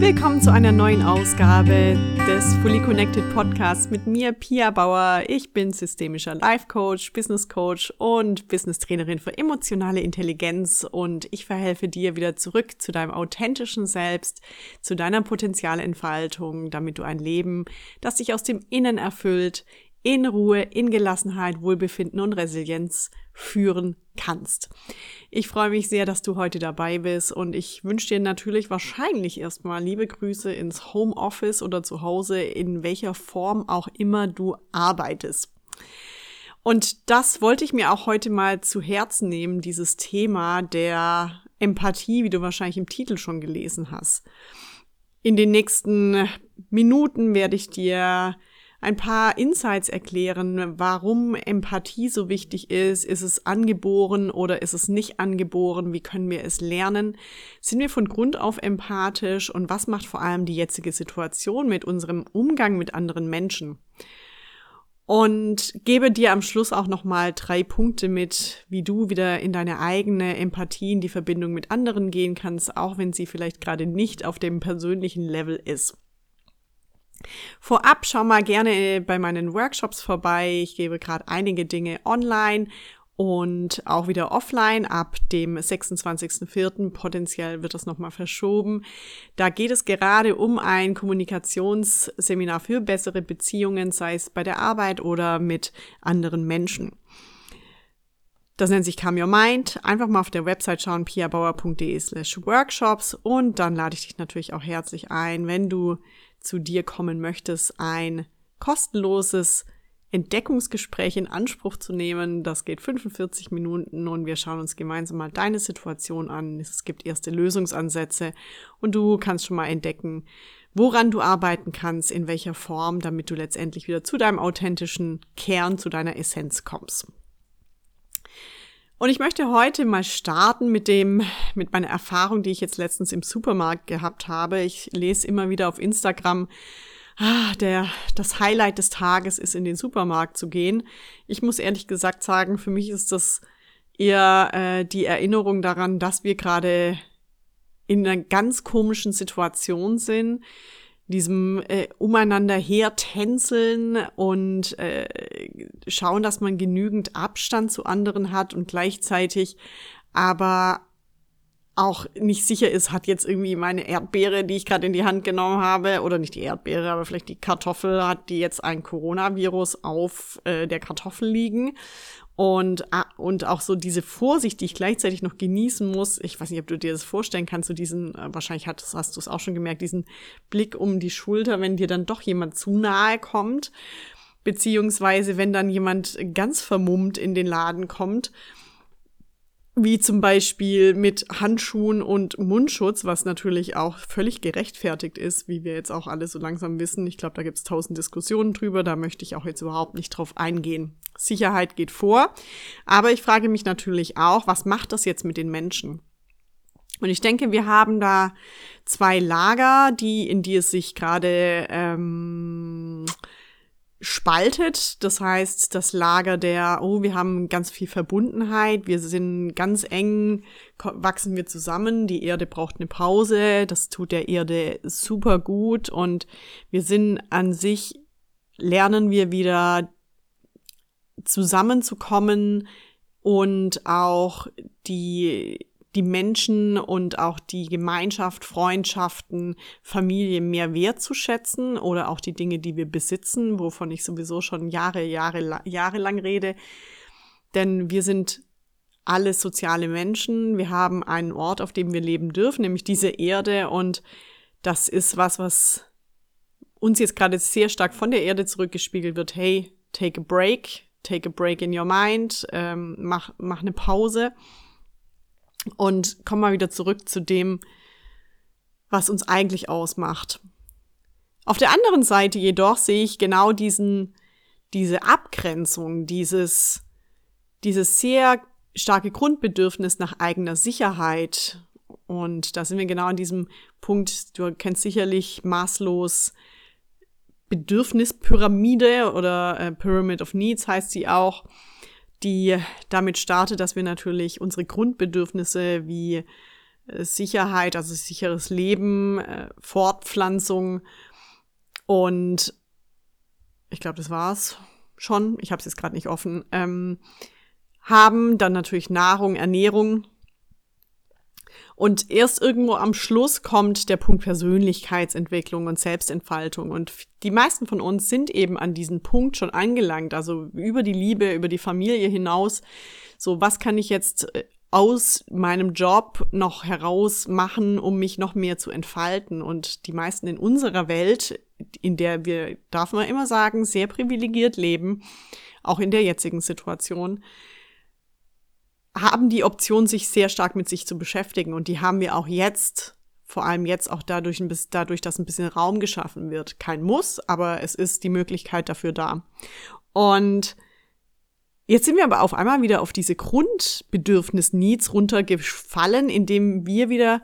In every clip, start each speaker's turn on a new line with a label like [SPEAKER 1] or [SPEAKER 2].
[SPEAKER 1] Willkommen zu einer neuen Ausgabe des Fully Connected Podcasts mit mir, Pia Bauer. Ich bin systemischer Life Coach, Business Coach und Business Trainerin für emotionale Intelligenz und ich verhelfe dir wieder zurück zu deinem authentischen Selbst, zu deiner Potenzialentfaltung, damit du ein Leben, das dich aus dem Innen erfüllt, in Ruhe, in Gelassenheit, Wohlbefinden und Resilienz führen kannst. Ich freue mich sehr, dass du heute dabei bist und ich wünsche dir natürlich wahrscheinlich erstmal liebe Grüße ins Homeoffice oder zu Hause, in welcher Form auch immer du arbeitest. Und das wollte ich mir auch heute mal zu Herzen nehmen, dieses Thema der Empathie, wie du wahrscheinlich im Titel schon gelesen hast. In den nächsten Minuten werde ich dir ein paar Insights erklären, warum Empathie so wichtig ist. Ist es angeboren oder ist es nicht angeboren? Wie können wir es lernen? Sind wir von Grund auf empathisch? Und was macht vor allem die jetzige Situation mit unserem Umgang mit anderen Menschen? Und gebe dir am Schluss auch nochmal drei Punkte mit, wie du wieder in deine eigene Empathie, in die Verbindung mit anderen gehen kannst, auch wenn sie vielleicht gerade nicht auf dem persönlichen Level ist. Vorab schau mal gerne bei meinen Workshops vorbei. Ich gebe gerade einige Dinge online und auch wieder offline ab dem 26.04. Potenziell wird das nochmal verschoben. Da geht es gerade um ein Kommunikationsseminar für bessere Beziehungen, sei es bei der Arbeit oder mit anderen Menschen. Das nennt sich Come Your Mind. Einfach mal auf der Website schauen, piabauer.de slash workshops und dann lade ich dich natürlich auch herzlich ein, wenn du zu dir kommen möchtest, ein kostenloses Entdeckungsgespräch in Anspruch zu nehmen. Das geht 45 Minuten und wir schauen uns gemeinsam mal deine Situation an. Es gibt erste Lösungsansätze und du kannst schon mal entdecken, woran du arbeiten kannst, in welcher Form, damit du letztendlich wieder zu deinem authentischen Kern, zu deiner Essenz kommst. Und ich möchte heute mal starten mit dem, mit meiner Erfahrung, die ich jetzt letztens im Supermarkt gehabt habe. Ich lese immer wieder auf Instagram, ah, der, das Highlight des Tages ist, in den Supermarkt zu gehen. Ich muss ehrlich gesagt sagen, für mich ist das eher äh, die Erinnerung daran, dass wir gerade in einer ganz komischen Situation sind diesem äh, umeinander hertänzeln und äh, schauen, dass man genügend Abstand zu anderen hat und gleichzeitig aber auch nicht sicher ist, hat jetzt irgendwie meine Erdbeere, die ich gerade in die Hand genommen habe, oder nicht die Erdbeere, aber vielleicht die Kartoffel, hat die jetzt ein Coronavirus auf äh, der Kartoffel liegen und, ah, und auch so diese Vorsicht, die ich gleichzeitig noch genießen muss. Ich weiß nicht, ob du dir das vorstellen kannst, so diesen, äh, wahrscheinlich hast, hast du es auch schon gemerkt, diesen Blick um die Schulter, wenn dir dann doch jemand zu nahe kommt. Beziehungsweise, wenn dann jemand ganz vermummt in den Laden kommt wie zum Beispiel mit Handschuhen und Mundschutz, was natürlich auch völlig gerechtfertigt ist, wie wir jetzt auch alle so langsam wissen. Ich glaube, da gibt es tausend Diskussionen drüber, da möchte ich auch jetzt überhaupt nicht drauf eingehen. Sicherheit geht vor, aber ich frage mich natürlich auch, was macht das jetzt mit den Menschen? Und ich denke, wir haben da zwei Lager, die in die es sich gerade ähm, spaltet. Das heißt, das Lager der, oh, wir haben ganz viel Verbundenheit, wir sind ganz eng, wachsen wir zusammen, die Erde braucht eine Pause, das tut der Erde super gut und wir sind an sich, lernen wir wieder zusammenzukommen und auch die die Menschen und auch die Gemeinschaft, Freundschaften, Familie mehr wertzuschätzen oder auch die Dinge, die wir besitzen, wovon ich sowieso schon Jahre, Jahre, Jahre lang rede. Denn wir sind alle soziale Menschen. Wir haben einen Ort, auf dem wir leben dürfen, nämlich diese Erde. Und das ist was, was uns jetzt gerade sehr stark von der Erde zurückgespiegelt wird. Hey, take a break, take a break in your mind, ähm, mach, mach eine Pause und komm mal wieder zurück zu dem, was uns eigentlich ausmacht. Auf der anderen Seite jedoch sehe ich genau diesen, diese Abgrenzung, dieses, dieses sehr starke Grundbedürfnis nach eigener Sicherheit. Und da sind wir genau an diesem Punkt, du kennst sicherlich maßlos Bedürfnispyramide oder äh, Pyramid of Needs heißt sie auch die damit startet, dass wir natürlich unsere Grundbedürfnisse wie äh, Sicherheit, also sicheres Leben, äh, Fortpflanzung und ich glaube, das war's schon. Ich habe es jetzt gerade nicht offen. Ähm, haben dann natürlich Nahrung, Ernährung. Und erst irgendwo am Schluss kommt der Punkt Persönlichkeitsentwicklung und Selbstentfaltung. Und die meisten von uns sind eben an diesen Punkt schon angelangt, also über die Liebe, über die Familie hinaus. So, was kann ich jetzt äh, aus meinem Job noch heraus machen, um mich noch mehr zu entfalten. Und die meisten in unserer Welt, in der wir, darf man immer sagen, sehr privilegiert leben, auch in der jetzigen Situation, haben die Option, sich sehr stark mit sich zu beschäftigen. Und die haben wir auch jetzt, vor allem jetzt auch dadurch, dadurch, dass ein bisschen Raum geschaffen wird. Kein Muss, aber es ist die Möglichkeit dafür da. Und Jetzt sind wir aber auf einmal wieder auf diese Grundbedürfnis-Needs runtergefallen, indem wir wieder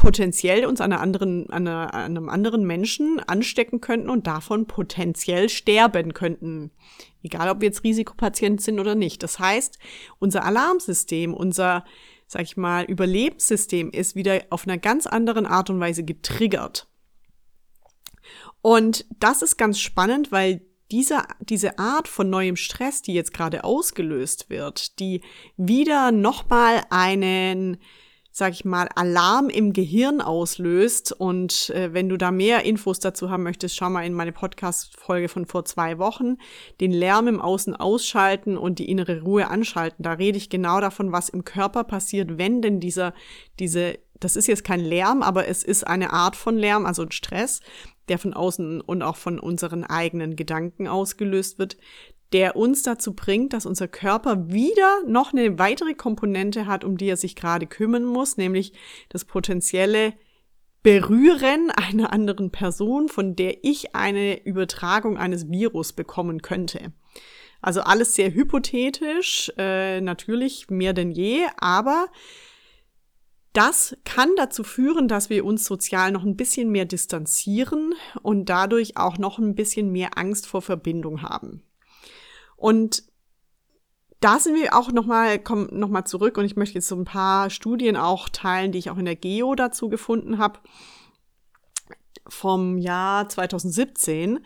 [SPEAKER 1] potenziell uns an, anderen, an, einer, an einem anderen Menschen anstecken könnten und davon potenziell sterben könnten. Egal, ob wir jetzt Risikopatient sind oder nicht. Das heißt, unser Alarmsystem, unser, sag ich mal, Überlebenssystem ist wieder auf einer ganz anderen Art und Weise getriggert. Und das ist ganz spannend, weil diese, diese Art von neuem Stress, die jetzt gerade ausgelöst wird, die wieder nochmal einen, sag ich mal, Alarm im Gehirn auslöst. Und äh, wenn du da mehr Infos dazu haben möchtest, schau mal in meine Podcast-Folge von vor zwei Wochen. Den Lärm im Außen ausschalten und die innere Ruhe anschalten. Da rede ich genau davon, was im Körper passiert, wenn denn dieser, diese das ist jetzt kein Lärm, aber es ist eine Art von Lärm, also ein Stress, der von außen und auch von unseren eigenen Gedanken ausgelöst wird, der uns dazu bringt, dass unser Körper wieder noch eine weitere Komponente hat, um die er sich gerade kümmern muss, nämlich das potenzielle Berühren einer anderen Person, von der ich eine Übertragung eines Virus bekommen könnte. Also alles sehr hypothetisch, äh, natürlich mehr denn je, aber das kann dazu führen, dass wir uns sozial noch ein bisschen mehr distanzieren und dadurch auch noch ein bisschen mehr Angst vor Verbindung haben. Und da sind wir auch nochmal, kommen nochmal zurück und ich möchte jetzt so ein paar Studien auch teilen, die ich auch in der Geo dazu gefunden habe, vom Jahr 2017.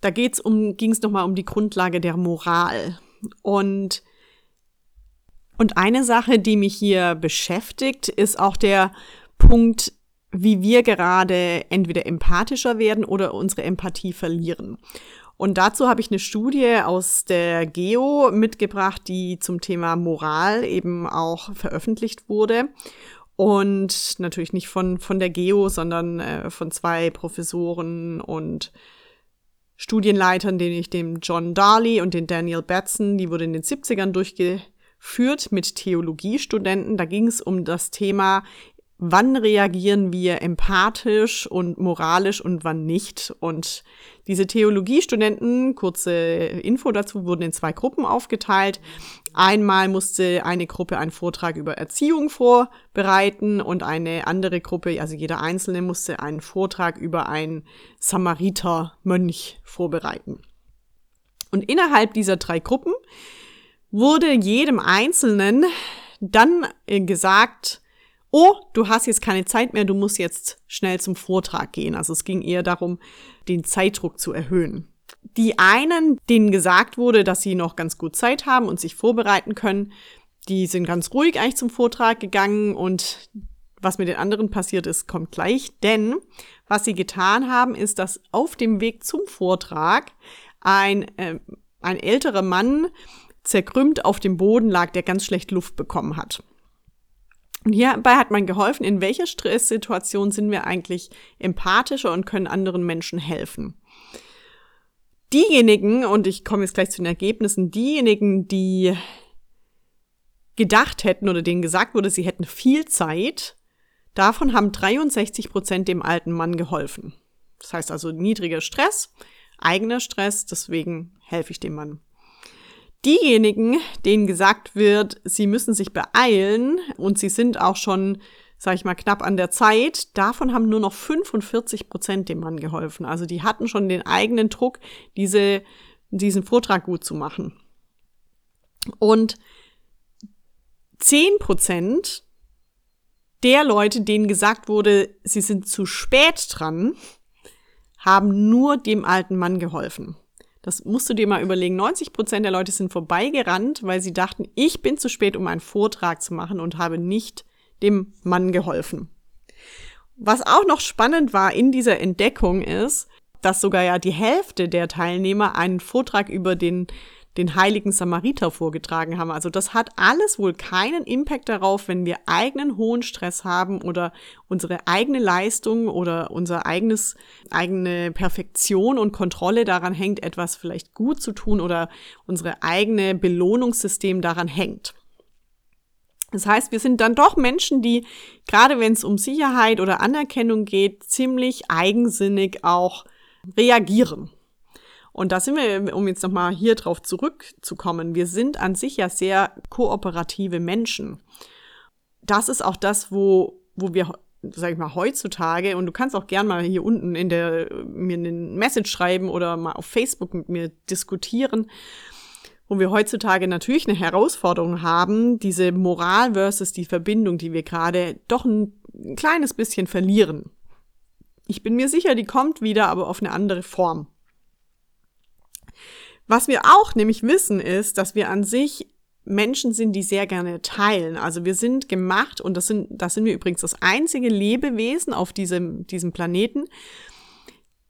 [SPEAKER 1] Da geht's um, ging es nochmal um die Grundlage der Moral. Und und eine Sache, die mich hier beschäftigt, ist auch der Punkt, wie wir gerade entweder empathischer werden oder unsere Empathie verlieren. Und dazu habe ich eine Studie aus der Geo mitgebracht, die zum Thema Moral eben auch veröffentlicht wurde. Und natürlich nicht von, von der Geo, sondern äh, von zwei Professoren und Studienleitern, den ich dem John Darley und den Daniel Batson, die wurde in den 70ern durchge führt mit Theologiestudenten. Da ging es um das Thema, wann reagieren wir empathisch und moralisch und wann nicht. Und diese Theologiestudenten, kurze Info dazu, wurden in zwei Gruppen aufgeteilt. Einmal musste eine Gruppe einen Vortrag über Erziehung vorbereiten und eine andere Gruppe, also jeder Einzelne, musste einen Vortrag über einen Samariter-Mönch vorbereiten. Und innerhalb dieser drei Gruppen wurde jedem Einzelnen dann äh, gesagt, oh, du hast jetzt keine Zeit mehr, du musst jetzt schnell zum Vortrag gehen. Also es ging eher darum, den Zeitdruck zu erhöhen. Die einen, denen gesagt wurde, dass sie noch ganz gut Zeit haben und sich vorbereiten können, die sind ganz ruhig eigentlich zum Vortrag gegangen und was mit den anderen passiert ist, kommt gleich. Denn was sie getan haben, ist, dass auf dem Weg zum Vortrag ein, äh, ein älterer Mann zerkrümmt auf dem Boden lag, der ganz schlecht Luft bekommen hat. Und hierbei hat man geholfen, in welcher Stresssituation sind wir eigentlich empathischer und können anderen Menschen helfen. Diejenigen, und ich komme jetzt gleich zu den Ergebnissen, diejenigen, die gedacht hätten oder denen gesagt wurde, sie hätten viel Zeit, davon haben 63 Prozent dem alten Mann geholfen. Das heißt also niedriger Stress, eigener Stress, deswegen helfe ich dem Mann. Diejenigen, denen gesagt wird, sie müssen sich beeilen und sie sind auch schon, sag ich mal, knapp an der Zeit, davon haben nur noch 45 Prozent dem Mann geholfen. Also die hatten schon den eigenen Druck, diese, diesen Vortrag gut zu machen. Und 10 Prozent der Leute, denen gesagt wurde, sie sind zu spät dran, haben nur dem alten Mann geholfen. Das musst du dir mal überlegen. 90 Prozent der Leute sind vorbeigerannt, weil sie dachten, ich bin zu spät, um einen Vortrag zu machen und habe nicht dem Mann geholfen. Was auch noch spannend war in dieser Entdeckung ist, dass sogar ja die Hälfte der Teilnehmer einen Vortrag über den den heiligen Samariter vorgetragen haben. Also das hat alles wohl keinen Impact darauf, wenn wir eigenen hohen Stress haben oder unsere eigene Leistung oder unser eigenes, eigene Perfektion und Kontrolle daran hängt, etwas vielleicht gut zu tun oder unsere eigene Belohnungssystem daran hängt. Das heißt, wir sind dann doch Menschen, die, gerade wenn es um Sicherheit oder Anerkennung geht, ziemlich eigensinnig auch reagieren. Und da sind wir, um jetzt nochmal hier drauf zurückzukommen, wir sind an sich ja sehr kooperative Menschen. Das ist auch das, wo, wo wir, sag ich mal, heutzutage, und du kannst auch gern mal hier unten in der, mir eine Message schreiben oder mal auf Facebook mit mir diskutieren, wo wir heutzutage natürlich eine Herausforderung haben, diese Moral versus die Verbindung, die wir gerade doch ein kleines bisschen verlieren. Ich bin mir sicher, die kommt wieder, aber auf eine andere Form. Was wir auch nämlich wissen ist, dass wir an sich Menschen sind, die sehr gerne teilen. Also wir sind gemacht, und das sind, das sind wir übrigens das einzige Lebewesen auf diesem, diesem Planeten,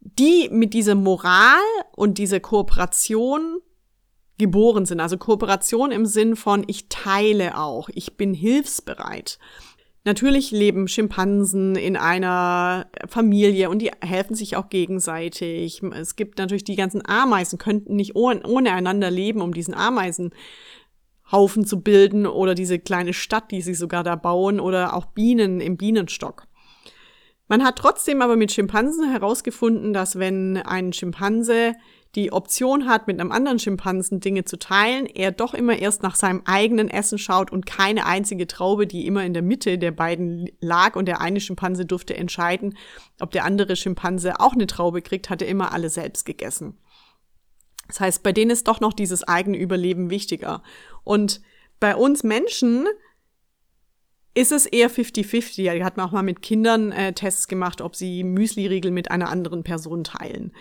[SPEAKER 1] die mit dieser Moral und dieser Kooperation geboren sind. Also Kooperation im Sinn von ich teile auch, ich bin hilfsbereit. Natürlich leben Schimpansen in einer Familie und die helfen sich auch gegenseitig. Es gibt natürlich die ganzen Ameisen, könnten nicht ohne, ohne einander leben, um diesen Ameisenhaufen zu bilden oder diese kleine Stadt, die sie sogar da bauen oder auch Bienen im Bienenstock. Man hat trotzdem aber mit Schimpansen herausgefunden, dass wenn ein Schimpanse die Option hat, mit einem anderen Schimpansen Dinge zu teilen, er doch immer erst nach seinem eigenen Essen schaut und keine einzige Traube, die immer in der Mitte der beiden lag und der eine Schimpanse durfte entscheiden, ob der andere Schimpanse auch eine Traube kriegt, hat er immer alle selbst gegessen. Das heißt, bei denen ist doch noch dieses eigene Überleben wichtiger. Und bei uns Menschen ist es eher 50-50. Ja, hat man auch mal mit Kindern äh, Tests gemacht, ob sie Müsli-Riegel mit einer anderen Person teilen.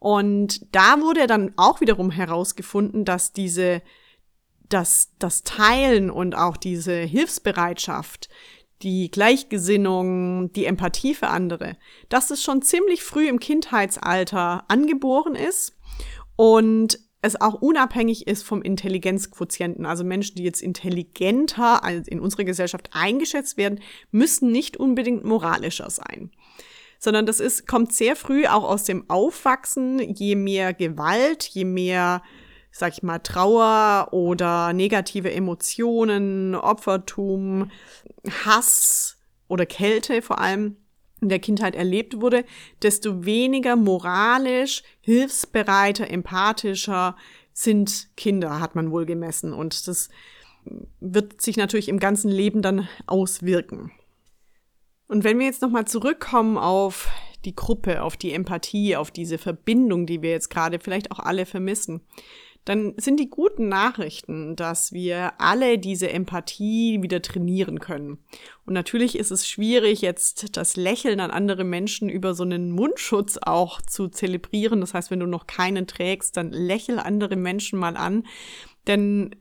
[SPEAKER 1] Und da wurde dann auch wiederum herausgefunden, dass diese, dass das Teilen und auch diese Hilfsbereitschaft, die Gleichgesinnung, die Empathie für andere, dass es schon ziemlich früh im Kindheitsalter angeboren ist und es auch unabhängig ist vom Intelligenzquotienten. Also Menschen, die jetzt intelligenter in unserer Gesellschaft eingeschätzt werden, müssen nicht unbedingt moralischer sein sondern das ist, kommt sehr früh auch aus dem Aufwachsen. Je mehr Gewalt, je mehr, sag ich mal, Trauer oder negative Emotionen, Opfertum, Hass oder Kälte vor allem in der Kindheit erlebt wurde, desto weniger moralisch, hilfsbereiter, empathischer sind Kinder, hat man wohl gemessen. Und das wird sich natürlich im ganzen Leben dann auswirken. Und wenn wir jetzt nochmal zurückkommen auf die Gruppe, auf die Empathie, auf diese Verbindung, die wir jetzt gerade vielleicht auch alle vermissen, dann sind die guten Nachrichten, dass wir alle diese Empathie wieder trainieren können. Und natürlich ist es schwierig, jetzt das Lächeln an andere Menschen über so einen Mundschutz auch zu zelebrieren. Das heißt, wenn du noch keinen trägst, dann lächel andere Menschen mal an. Denn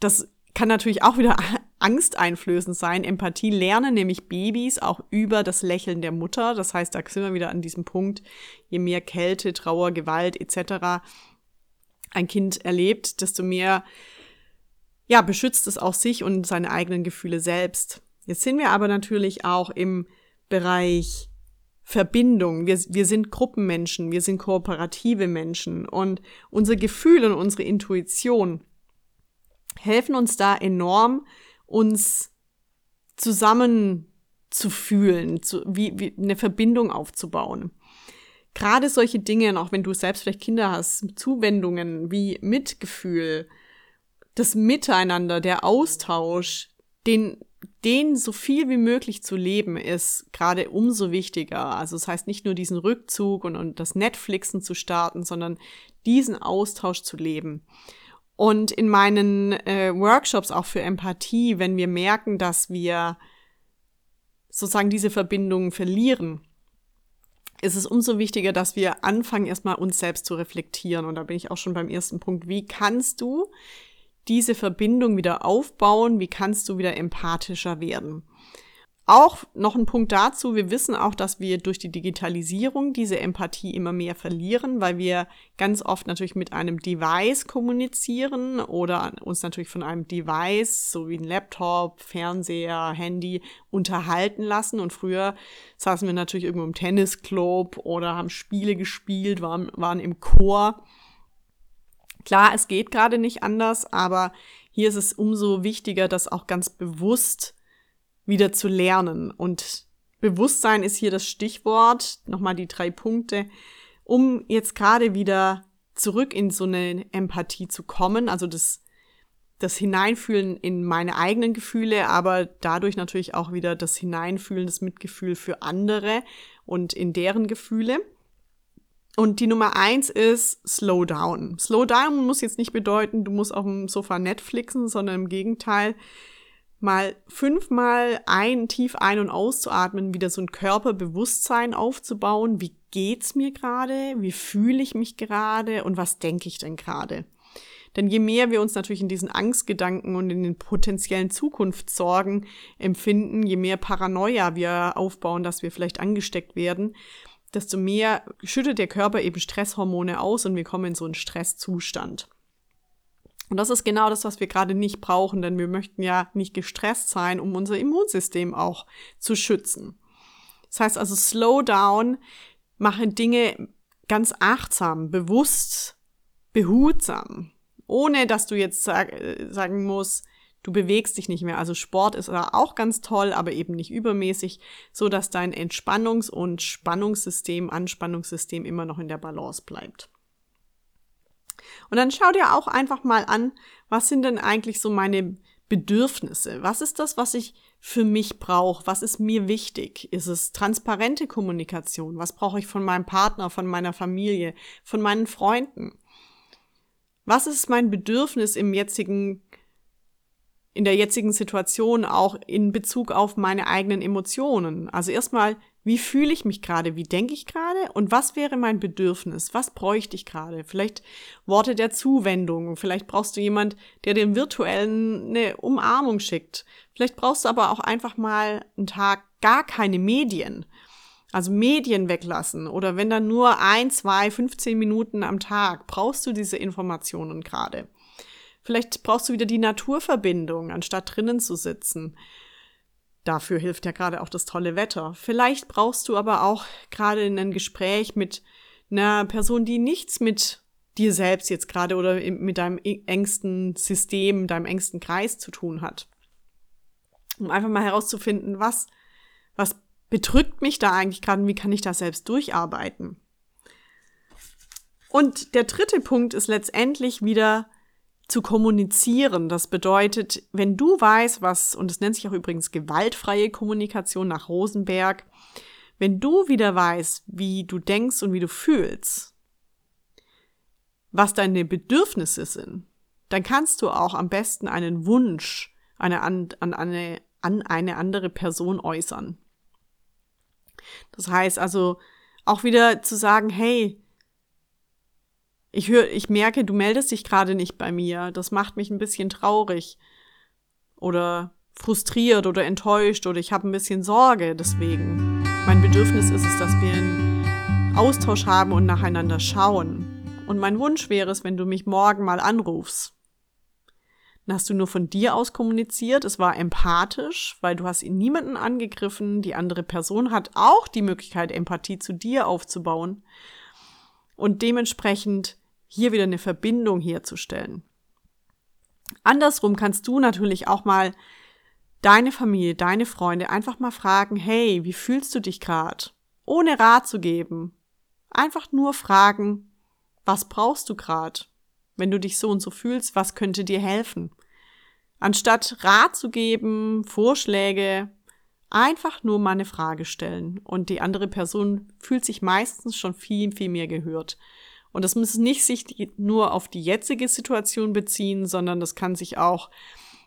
[SPEAKER 1] das kann natürlich auch wieder angsteinflößend sein. Empathie lernen nämlich Babys auch über das Lächeln der Mutter. Das heißt, da sind wir wieder an diesem Punkt, je mehr Kälte, Trauer, Gewalt etc. ein Kind erlebt, desto mehr ja, beschützt es auch sich und seine eigenen Gefühle selbst. Jetzt sind wir aber natürlich auch im Bereich Verbindung. Wir, wir sind Gruppenmenschen, wir sind kooperative Menschen und unser Gefühl und unsere Intuition helfen uns da enorm, uns zusammen zu wie, wie eine Verbindung aufzubauen. Gerade solche Dinge, auch wenn du selbst vielleicht Kinder hast, Zuwendungen wie Mitgefühl, das Miteinander, der Austausch, den, den so viel wie möglich zu leben, ist gerade umso wichtiger. Also das heißt nicht nur diesen Rückzug und, und das Netflixen zu starten, sondern diesen Austausch zu leben. Und in meinen äh, Workshops auch für Empathie, wenn wir merken, dass wir sozusagen diese Verbindungen verlieren, ist es umso wichtiger, dass wir anfangen, erstmal uns selbst zu reflektieren. Und da bin ich auch schon beim ersten Punkt. Wie kannst du diese Verbindung wieder aufbauen? Wie kannst du wieder empathischer werden? Auch noch ein Punkt dazu, wir wissen auch, dass wir durch die Digitalisierung diese Empathie immer mehr verlieren, weil wir ganz oft natürlich mit einem Device kommunizieren oder uns natürlich von einem Device, so wie ein Laptop, Fernseher, Handy, unterhalten lassen. Und früher saßen wir natürlich irgendwo im Tennisclub oder haben Spiele gespielt, waren, waren im Chor. Klar, es geht gerade nicht anders, aber hier ist es umso wichtiger, das auch ganz bewusst wieder zu lernen. Und Bewusstsein ist hier das Stichwort, nochmal die drei Punkte, um jetzt gerade wieder zurück in so eine Empathie zu kommen, also das, das Hineinfühlen in meine eigenen Gefühle, aber dadurch natürlich auch wieder das Hineinfühlen, das Mitgefühl für andere und in deren Gefühle. Und die Nummer eins ist Slow Down. Slow Down muss jetzt nicht bedeuten, du musst auf dem Sofa Netflixen, sondern im Gegenteil, mal fünfmal ein, tief ein- und auszuatmen, wieder so ein Körperbewusstsein aufzubauen. Wie geht's mir gerade? Wie fühle ich mich gerade? Und was denke ich denn gerade? Denn je mehr wir uns natürlich in diesen Angstgedanken und in den potenziellen Zukunftssorgen empfinden, je mehr Paranoia wir aufbauen, dass wir vielleicht angesteckt werden, desto mehr schüttet der Körper eben Stresshormone aus und wir kommen in so einen Stresszustand. Und das ist genau das, was wir gerade nicht brauchen, denn wir möchten ja nicht gestresst sein, um unser Immunsystem auch zu schützen. Das heißt also, slow down, mache Dinge ganz achtsam, bewusst, behutsam, ohne dass du jetzt sag, äh, sagen musst, du bewegst dich nicht mehr. Also Sport ist auch ganz toll, aber eben nicht übermäßig, so dass dein Entspannungs- und Spannungssystem, Anspannungssystem immer noch in der Balance bleibt. Und dann schau dir auch einfach mal an, was sind denn eigentlich so meine Bedürfnisse? Was ist das, was ich für mich brauche? Was ist mir wichtig? Ist es transparente Kommunikation? Was brauche ich von meinem Partner, von meiner Familie, von meinen Freunden? Was ist mein Bedürfnis im jetzigen in der jetzigen Situation auch in Bezug auf meine eigenen Emotionen. Also erstmal, wie fühle ich mich gerade? Wie denke ich gerade? Und was wäre mein Bedürfnis? Was bräuchte ich gerade? Vielleicht Worte der Zuwendung. Vielleicht brauchst du jemand, der den virtuellen eine Umarmung schickt. Vielleicht brauchst du aber auch einfach mal einen Tag gar keine Medien. Also Medien weglassen oder wenn dann nur ein, zwei, 15 Minuten am Tag brauchst du diese Informationen gerade. Vielleicht brauchst du wieder die Naturverbindung, anstatt drinnen zu sitzen. Dafür hilft ja gerade auch das tolle Wetter. Vielleicht brauchst du aber auch gerade in ein Gespräch mit einer Person, die nichts mit dir selbst jetzt gerade oder mit deinem engsten System, deinem engsten Kreis zu tun hat. Um einfach mal herauszufinden, was, was bedrückt mich da eigentlich gerade und wie kann ich da selbst durcharbeiten. Und der dritte Punkt ist letztendlich wieder zu kommunizieren. Das bedeutet, wenn du weißt, was, und es nennt sich auch übrigens gewaltfreie Kommunikation nach Rosenberg, wenn du wieder weißt, wie du denkst und wie du fühlst, was deine Bedürfnisse sind, dann kannst du auch am besten einen Wunsch eine, an, an, eine, an eine andere Person äußern. Das heißt also auch wieder zu sagen, hey, ich höre, ich merke, du meldest dich gerade nicht bei mir. Das macht mich ein bisschen traurig oder frustriert oder enttäuscht oder ich habe ein bisschen Sorge deswegen. Mein Bedürfnis ist es, dass wir einen Austausch haben und nacheinander schauen. Und mein Wunsch wäre es, wenn du mich morgen mal anrufst. Dann hast du nur von dir aus kommuniziert, es war empathisch, weil du hast ihn niemanden angegriffen, die andere Person hat auch die Möglichkeit, Empathie zu dir aufzubauen und dementsprechend hier wieder eine Verbindung herzustellen. Andersrum kannst du natürlich auch mal deine Familie, deine Freunde einfach mal fragen, hey, wie fühlst du dich gerade? Ohne Rat zu geben. Einfach nur fragen, was brauchst du gerade? Wenn du dich so und so fühlst, was könnte dir helfen? Anstatt Rat zu geben, Vorschläge, einfach nur mal eine Frage stellen. Und die andere Person fühlt sich meistens schon viel, viel mehr gehört. Und das muss nicht sich nur auf die jetzige Situation beziehen, sondern das kann sich auch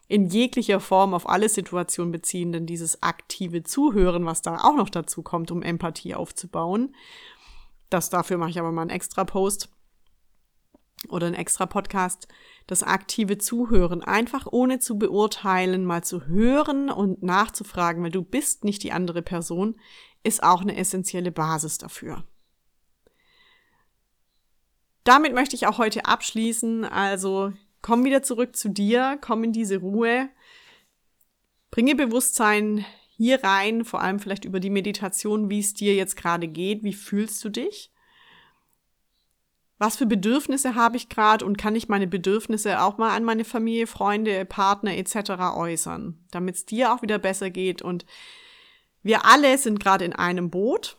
[SPEAKER 1] in jeglicher Form auf alle Situationen beziehen, denn dieses aktive Zuhören, was da auch noch dazu kommt, um Empathie aufzubauen, das dafür mache ich aber mal einen extra Post oder einen extra Podcast, das aktive Zuhören, einfach ohne zu beurteilen, mal zu hören und nachzufragen, weil du bist nicht die andere Person, ist auch eine essentielle Basis dafür. Damit möchte ich auch heute abschließen. Also komm wieder zurück zu dir, komm in diese Ruhe, bringe Bewusstsein hier rein, vor allem vielleicht über die Meditation, wie es dir jetzt gerade geht, wie fühlst du dich? Was für Bedürfnisse habe ich gerade und kann ich meine Bedürfnisse auch mal an meine Familie, Freunde, Partner etc. äußern, damit es dir auch wieder besser geht und wir alle sind gerade in einem Boot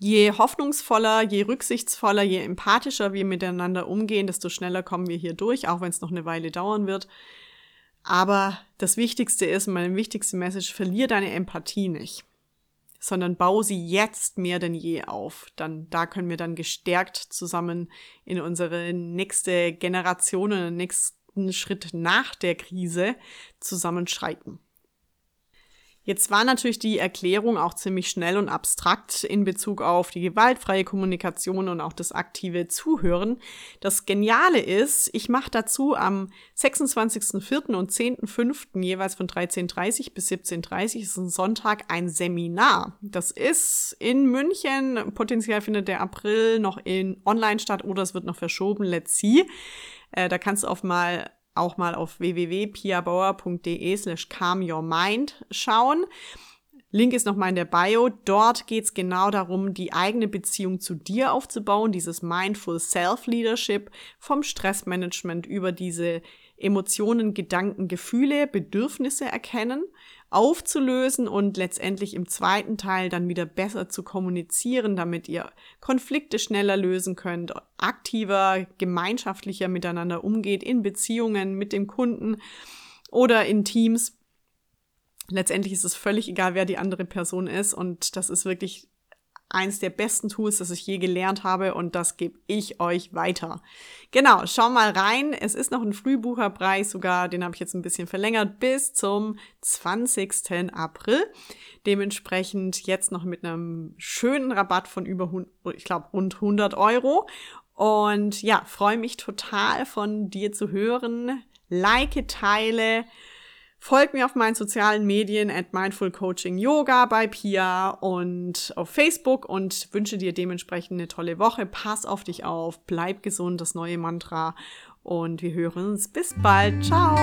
[SPEAKER 1] Je hoffnungsvoller, je rücksichtsvoller, je empathischer wir miteinander umgehen, desto schneller kommen wir hier durch, auch wenn es noch eine Weile dauern wird. Aber das Wichtigste ist, meine wichtigste Message, verlier deine Empathie nicht, sondern bau sie jetzt mehr denn je auf. Dann, da können wir dann gestärkt zusammen in unsere nächste Generation, in den nächsten Schritt nach der Krise zusammenschreiten. Jetzt war natürlich die Erklärung auch ziemlich schnell und abstrakt in Bezug auf die gewaltfreie Kommunikation und auch das aktive Zuhören. Das Geniale ist, ich mache dazu am 26.04. und 10.05. jeweils von 13.30 bis 17.30 ist ein Sonntag ein Seminar. Das ist in München. Potenziell findet der April noch in online statt oder es wird noch verschoben. Let's see. Äh, da kannst du auf mal auch mal auf www.piabauer.de slash calmyourmind schauen. Link ist nochmal in der Bio. Dort geht es genau darum, die eigene Beziehung zu dir aufzubauen, dieses Mindful Self-Leadership vom Stressmanagement über diese Emotionen, Gedanken, Gefühle, Bedürfnisse erkennen aufzulösen und letztendlich im zweiten Teil dann wieder besser zu kommunizieren, damit ihr Konflikte schneller lösen könnt, aktiver, gemeinschaftlicher miteinander umgeht in Beziehungen mit dem Kunden oder in Teams. Letztendlich ist es völlig egal, wer die andere Person ist und das ist wirklich eins der besten Tools, das ich je gelernt habe und das gebe ich euch weiter. Genau, schau mal rein. Es ist noch ein Frühbucherpreis sogar, den habe ich jetzt ein bisschen verlängert bis zum 20. April. Dementsprechend jetzt noch mit einem schönen Rabatt von über, ich glaube, rund 100 Euro. Und ja, freue mich total von dir zu hören. Like, teile Folgt mir auf meinen sozialen Medien at Mindful Coaching Yoga bei Pia und auf Facebook und wünsche dir dementsprechend eine tolle Woche. Pass auf dich auf, bleib gesund, das neue Mantra und wir hören uns bis bald. Ciao!